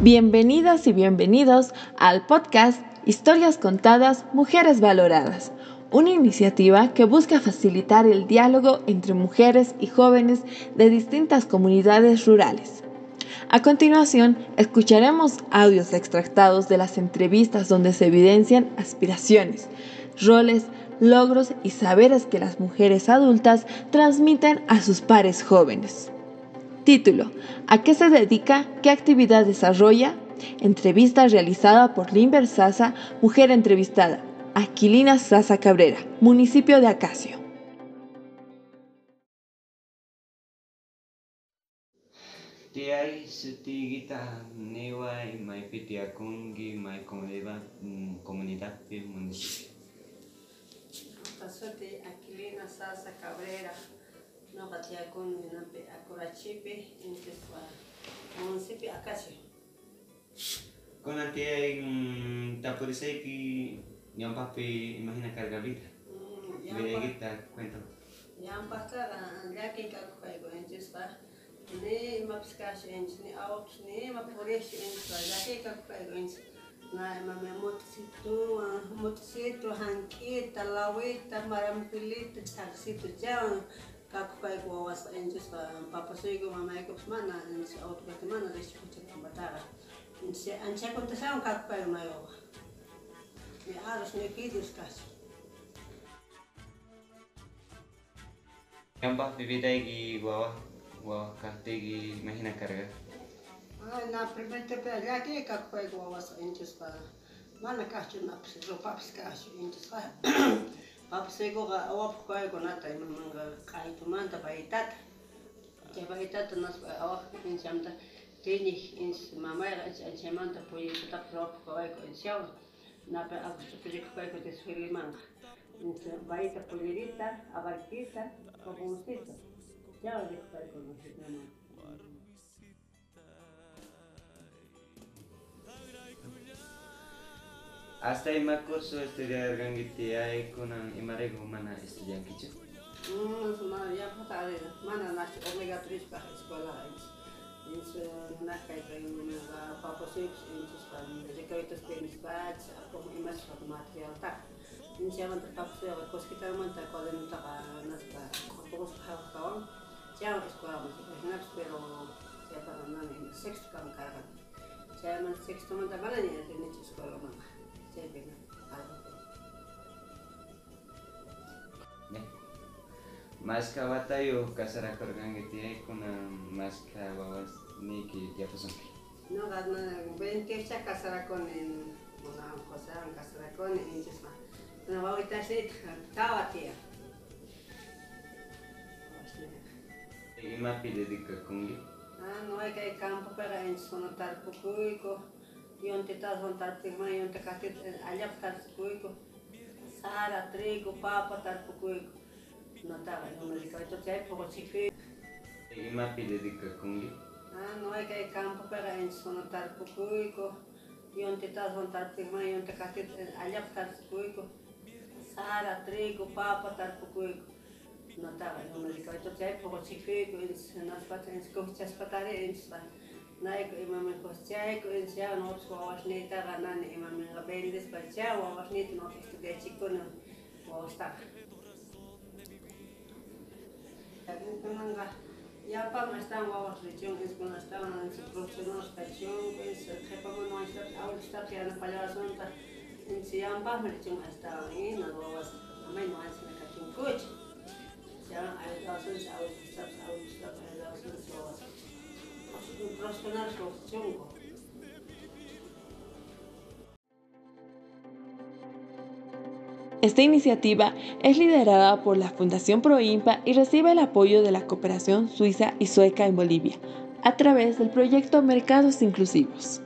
Bienvenidas y bienvenidos al podcast Historias Contadas, Mujeres Valoradas, una iniciativa que busca facilitar el diálogo entre mujeres y jóvenes de distintas comunidades rurales. A continuación, escucharemos audios extractados de las entrevistas donde se evidencian aspiraciones, roles, logros y saberes que las mujeres adultas transmiten a sus pares jóvenes. Título. ¿A qué se dedica? ¿Qué actividad desarrolla? Entrevista realizada por Limber Sasa, mujer entrevistada. Aquilina Sasa Cabrera, municipio de Acacio. Tiai sutigita newai mai pitiakungi mai comunidad comunidad municipio. Pasote Aquilina Sasa Cabrera. no katia kun minape akurachipe inteswa munsipi akache konatia in mm, tapuriseiki nyampapi imagina carga vida. Vedegita, cuéntalo. Yang pasara, ya que kakuhaigo enchespa, ni mapskash ench, ni aok, ni mapuresh enchpa, ya que kakuhaigo ench. Na mame ah, ta maram pili ta marampilita, taksitu, jawan, kakufai wawas enchuspa mama mamaykupas mana ancha autopati mana rishpuchik pampataqa anchakuntashawan kakupay mayuqa aros ñukidios kachun Kampah vividayki wawa wawa kaqtiyki imagina karga na primertepe kua wasa wawas enchuspa mana kachun napas rupapas kachun pa apsikuqa awapukayku nata imamanqa q'aytumanta paytata chay paytata naspa awaq insamanta tinik ins mamayqa inch anchamanta puyisutaqa ruwapukawayku inchawan napa akustuprikukayku desfilimanqa incha payta pulirita abartita papuntita chawan rikukayku nasitnamanqa Hasta ima curso estudiar gangiti ay kunang imarego mana estudian kichu. Hmm, semua ya mana nasi omega 3 pa sekolah ini. Ins nak kay kay mga paposip ins pa jika itu spend batch ako imas pa material ta. Ya ya ta ko den ta nas pa ko pa Ya pero ya para nani sexto man sexto man ta 예배는 네. 마스카 왔다요. 가사라 걸어간게 뒤에 있구나. 마스카 와왔니 기 야포선. 너가 ven que esta casará con en una cosa, casará con en Jesús. No va a estar se estaba tía. Ima pide de que kungi. Ah, no hay que campo para en sonotar poco y E onde estás vantar prima, diante cate alhap tar cuico, sara, trigo, papa tá tar cuico. não estava no me dijo, esto se pouco chique. e más pide de cacungi? Ah, não é que é campo para en sono tar tá cuico. Diante estás vantar prima, diante cate alhap tar cuico, sara, trigo, papa tá tar cuico. não estava não me dijo, esto se poco chique, eles que patentes, cochas patare, eles van. naik imamin koscai ko insya nos wawas nita ni imamin gabendes baca wawas nit nos estudia chico no wawas tak tapi teman ga ya pa mastan wawas richong es con hasta una instrucción estación pues jepa no está ahora está que ana payaso ta insya pa richong hasta ahí no wawas amai no es me kachun kuch Esta iniciativa es liderada por la Fundación Proimpa y recibe el apoyo de la cooperación suiza y sueca en Bolivia, a través del proyecto Mercados Inclusivos.